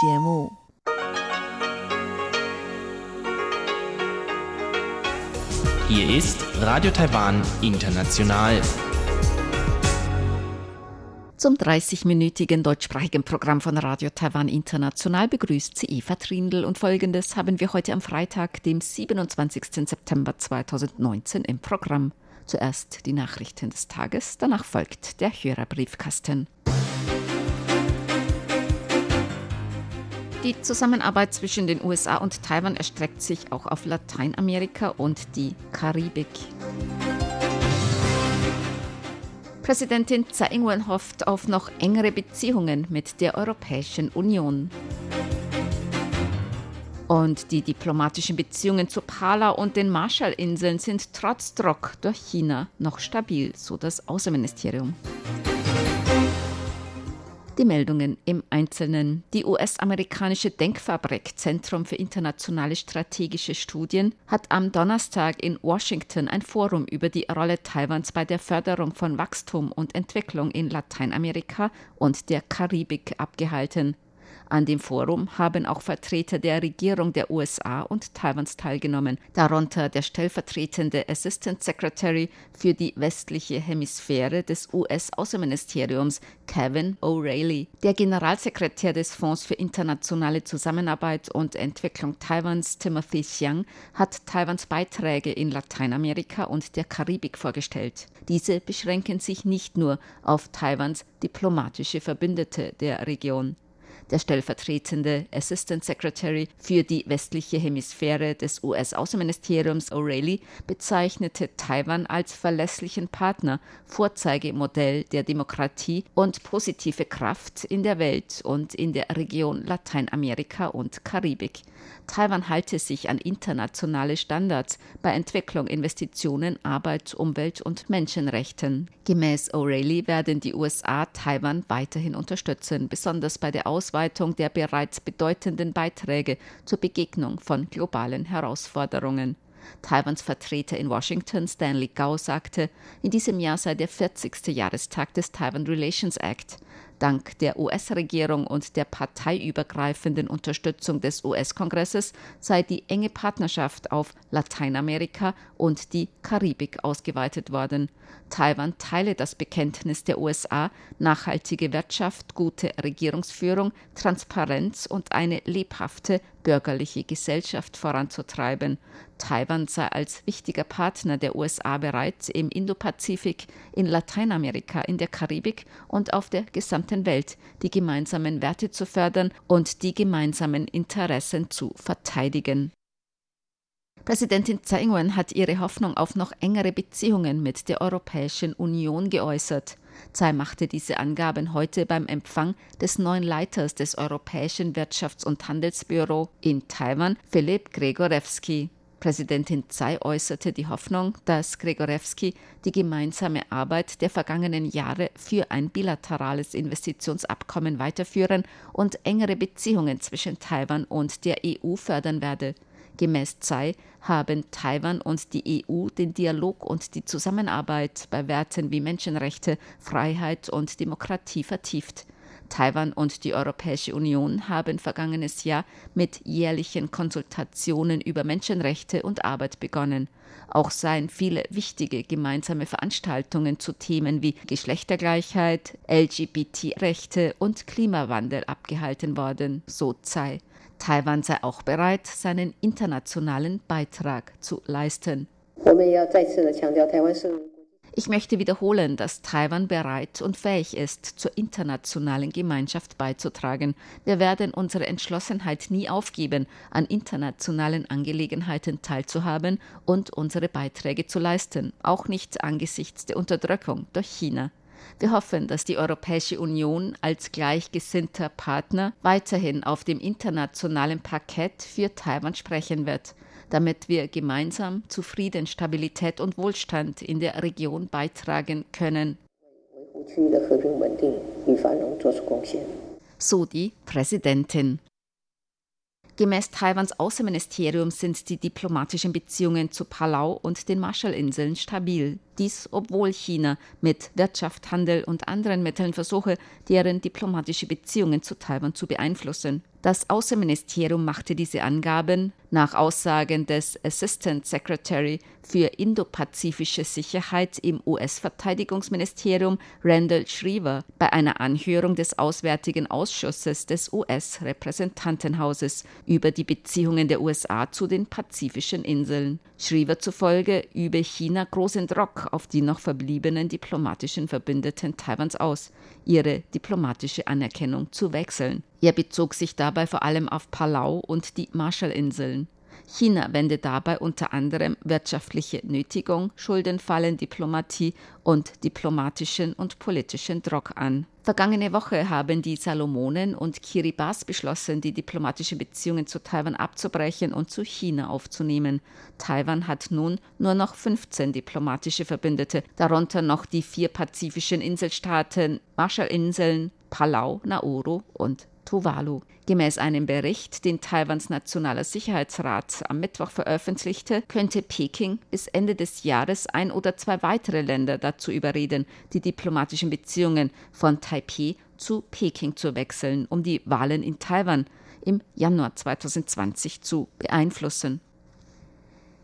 节目。Hier ist Radio Taiwan International. Zum 30-minütigen deutschsprachigen Programm von Radio Taiwan International begrüßt sie Eva Trindl und folgendes haben wir heute am Freitag, dem 27. September 2019 im Programm. Zuerst die Nachrichten des Tages, danach folgt der Hörerbriefkasten. Die Zusammenarbeit zwischen den USA und Taiwan erstreckt sich auch auf Lateinamerika und die Karibik. Präsidentin Tsai Ing-wen hofft auf noch engere Beziehungen mit der Europäischen Union. Und die diplomatischen Beziehungen zu Palau und den Marshallinseln sind trotz Druck durch China noch stabil, so das Außenministerium. Die Meldungen im Einzelnen. Die US-amerikanische Denkfabrik Zentrum für internationale strategische Studien hat am Donnerstag in Washington ein Forum über die Rolle Taiwans bei der Förderung von Wachstum und Entwicklung in Lateinamerika und der Karibik abgehalten. An dem Forum haben auch Vertreter der Regierung der USA und Taiwans teilgenommen, darunter der stellvertretende Assistant Secretary für die westliche Hemisphäre des US-Außenministeriums Kevin O'Reilly, der Generalsekretär des Fonds für internationale Zusammenarbeit und Entwicklung Taiwans Timothy Xiang hat Taiwans Beiträge in Lateinamerika und der Karibik vorgestellt. Diese beschränken sich nicht nur auf Taiwans diplomatische Verbündete der Region. Der stellvertretende Assistant Secretary für die westliche Hemisphäre des US-Außenministeriums O'Reilly bezeichnete Taiwan als verlässlichen Partner, Vorzeigemodell der Demokratie und positive Kraft in der Welt und in der Region Lateinamerika und Karibik. Taiwan halte sich an internationale Standards bei Entwicklung, Investitionen, Arbeit, Umwelt und Menschenrechten. Gemäß O'Reilly werden die USA Taiwan weiterhin unterstützen, besonders bei der Ausweitung der bereits bedeutenden Beiträge zur Begegnung von globalen Herausforderungen. Taiwans Vertreter in Washington, Stanley Gao, sagte, in diesem Jahr sei der 40. Jahrestag des Taiwan Relations Act. Dank der US-Regierung und der parteiübergreifenden Unterstützung des US-Kongresses sei die enge Partnerschaft auf Lateinamerika und die Karibik ausgeweitet worden. Taiwan teile das Bekenntnis der USA, nachhaltige Wirtschaft, gute Regierungsführung, Transparenz und eine lebhafte bürgerliche Gesellschaft voranzutreiben. Taiwan sei als wichtiger Partner der USA bereit, im Indopazifik, in Lateinamerika, in der Karibik und auf der gesamten Welt die gemeinsamen Werte zu fördern und die gemeinsamen Interessen zu verteidigen. Präsidentin Tsai Ing-wen hat ihre Hoffnung auf noch engere Beziehungen mit der Europäischen Union geäußert. Tsai machte diese Angaben heute beim Empfang des neuen Leiters des Europäischen Wirtschafts- und Handelsbüro in Taiwan, Philipp Gregorewski. Präsidentin Tsai äußerte die Hoffnung, dass Gregorewski die gemeinsame Arbeit der vergangenen Jahre für ein bilaterales Investitionsabkommen weiterführen und engere Beziehungen zwischen Taiwan und der EU fördern werde. Gemäß Tsai haben Taiwan und die EU den Dialog und die Zusammenarbeit bei Werten wie Menschenrechte, Freiheit und Demokratie vertieft. Taiwan und die Europäische Union haben vergangenes Jahr mit jährlichen Konsultationen über Menschenrechte und Arbeit begonnen. Auch seien viele wichtige gemeinsame Veranstaltungen zu Themen wie Geschlechtergleichheit, LGBT-Rechte und Klimawandel abgehalten worden, so Tsai. Taiwan sei auch bereit, seinen internationalen Beitrag zu leisten. Ich möchte wiederholen, dass Taiwan bereit und fähig ist, zur internationalen Gemeinschaft beizutragen. Wir werden unsere Entschlossenheit nie aufgeben, an internationalen Angelegenheiten teilzuhaben und unsere Beiträge zu leisten, auch nicht angesichts der Unterdrückung durch China. Wir hoffen, dass die Europäische Union als gleichgesinnter Partner weiterhin auf dem internationalen Parkett für Taiwan sprechen wird, damit wir gemeinsam zu Frieden, Stabilität und Wohlstand in der Region beitragen können. So die Präsidentin. Gemäß Taiwans Außenministerium sind die diplomatischen Beziehungen zu Palau und den Marshallinseln stabil. Dies, obwohl China mit Wirtschaft, Handel und anderen Mitteln versuche, deren diplomatische Beziehungen zu Taiwan zu beeinflussen. Das Außenministerium machte diese Angaben nach Aussagen des Assistant Secretary für indopazifische Sicherheit im US-Verteidigungsministerium Randall Schriever bei einer Anhörung des Auswärtigen Ausschusses des US-Repräsentantenhauses über die Beziehungen der USA zu den pazifischen Inseln. Schriever zufolge übe China großen Druck auf die noch verbliebenen diplomatischen Verbündeten Taiwans aus, ihre diplomatische Anerkennung zu wechseln. Er bezog sich dabei vor allem auf Palau und die Marshallinseln. China wende dabei unter anderem wirtschaftliche Nötigung, Schuldenfallen, Diplomatie und diplomatischen und politischen Druck an. Vergangene Woche haben die Salomonen und Kiribati beschlossen, die diplomatischen Beziehungen zu Taiwan abzubrechen und zu China aufzunehmen. Taiwan hat nun nur noch 15 diplomatische Verbündete, darunter noch die vier pazifischen Inselstaaten Marshallinseln, Palau, Nauru und Tuvalu. Gemäß einem Bericht, den Taiwans Nationaler Sicherheitsrat am Mittwoch veröffentlichte, könnte Peking bis Ende des Jahres ein oder zwei weitere Länder dazu überreden, die diplomatischen Beziehungen von Taipeh zu Peking zu wechseln, um die Wahlen in Taiwan im Januar 2020 zu beeinflussen.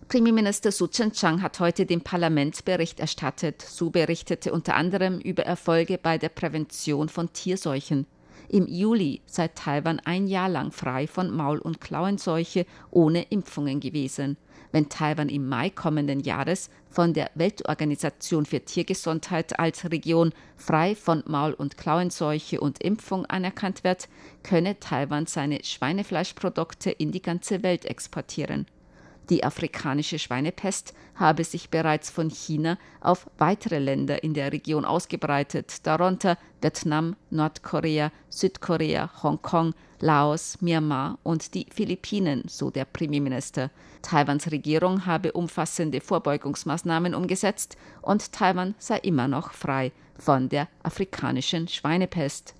Premierminister Su Chen-chang hat heute dem Parlament Bericht erstattet. Su berichtete unter anderem über Erfolge bei der Prävention von Tierseuchen im Juli sei Taiwan ein Jahr lang frei von Maul- und Klauenseuche ohne Impfungen gewesen. Wenn Taiwan im Mai kommenden Jahres von der Weltorganisation für Tiergesundheit als Region frei von Maul- und Klauenseuche und Impfung anerkannt wird, könne Taiwan seine Schweinefleischprodukte in die ganze Welt exportieren. Die afrikanische Schweinepest habe sich bereits von China auf weitere Länder in der Region ausgebreitet, darunter Vietnam, Nordkorea, Südkorea, Hongkong, Laos, Myanmar und die Philippinen, so der Premierminister. Taiwans Regierung habe umfassende Vorbeugungsmaßnahmen umgesetzt und Taiwan sei immer noch frei von der afrikanischen Schweinepest.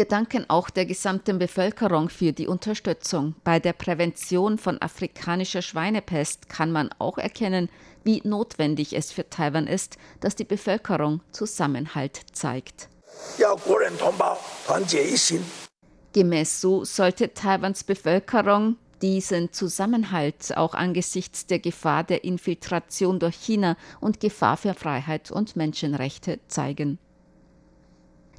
Wir danken auch der gesamten Bevölkerung für die Unterstützung. Bei der Prävention von afrikanischer Schweinepest kann man auch erkennen, wie notwendig es für Taiwan ist, dass die Bevölkerung Zusammenhalt zeigt. Gemäß so sollte Taiwans Bevölkerung diesen Zusammenhalt auch angesichts der Gefahr der Infiltration durch China und Gefahr für Freiheit und Menschenrechte zeigen.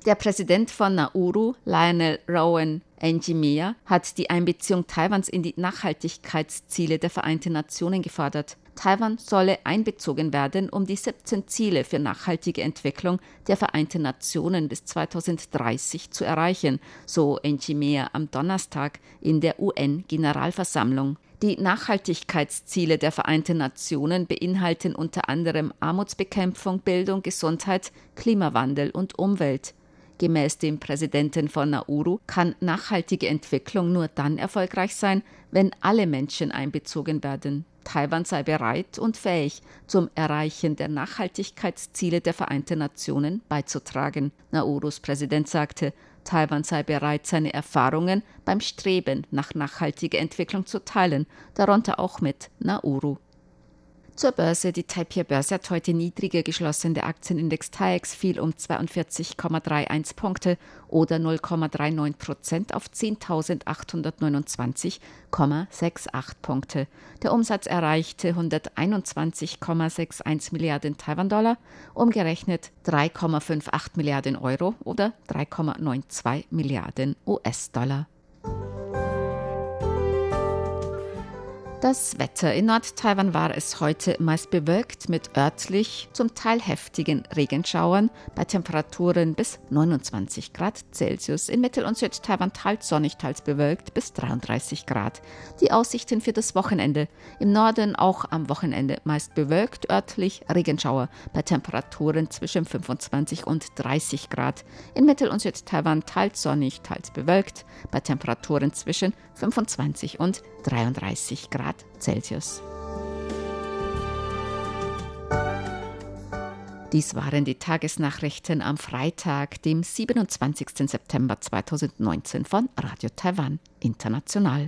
Der Präsident von Nauru, Lionel Rowan Njimea, hat die Einbeziehung Taiwans in die Nachhaltigkeitsziele der Vereinten Nationen gefordert. Taiwan solle einbezogen werden, um die 17 Ziele für nachhaltige Entwicklung der Vereinten Nationen bis 2030 zu erreichen, so Njimea am Donnerstag in der UN-Generalversammlung. Die Nachhaltigkeitsziele der Vereinten Nationen beinhalten unter anderem Armutsbekämpfung, Bildung, Gesundheit, Klimawandel und Umwelt. Gemäß dem Präsidenten von Nauru kann nachhaltige Entwicklung nur dann erfolgreich sein, wenn alle Menschen einbezogen werden. Taiwan sei bereit und fähig, zum Erreichen der Nachhaltigkeitsziele der Vereinten Nationen beizutragen. Naurus Präsident sagte, Taiwan sei bereit, seine Erfahrungen beim Streben nach nachhaltiger Entwicklung zu teilen, darunter auch mit Nauru. Zur Börse. Die Taipei-Börse hat heute niedriger geschlossen. Der Aktienindex TAIEX fiel um 42,31 Punkte oder 0,39 Prozent auf 10.829,68 Punkte. Der Umsatz erreichte 121,61 Milliarden Taiwan-Dollar, umgerechnet 3,58 Milliarden Euro oder 3,92 Milliarden US-Dollar. Das Wetter in Nord-Taiwan war es heute meist bewölkt mit örtlich zum Teil heftigen Regenschauern bei Temperaturen bis 29 Grad Celsius. In Mittel- und Süd-Taiwan teils sonnig, teils bewölkt bis 33 Grad. Die Aussichten für das Wochenende. Im Norden auch am Wochenende meist bewölkt, örtlich Regenschauer bei Temperaturen zwischen 25 und 30 Grad. In Mittel- und Süd-Taiwan teils sonnig, teils bewölkt bei Temperaturen zwischen 25 und 33 Grad Celsius. Dies waren die Tagesnachrichten am Freitag, dem 27. September 2019 von Radio Taiwan International.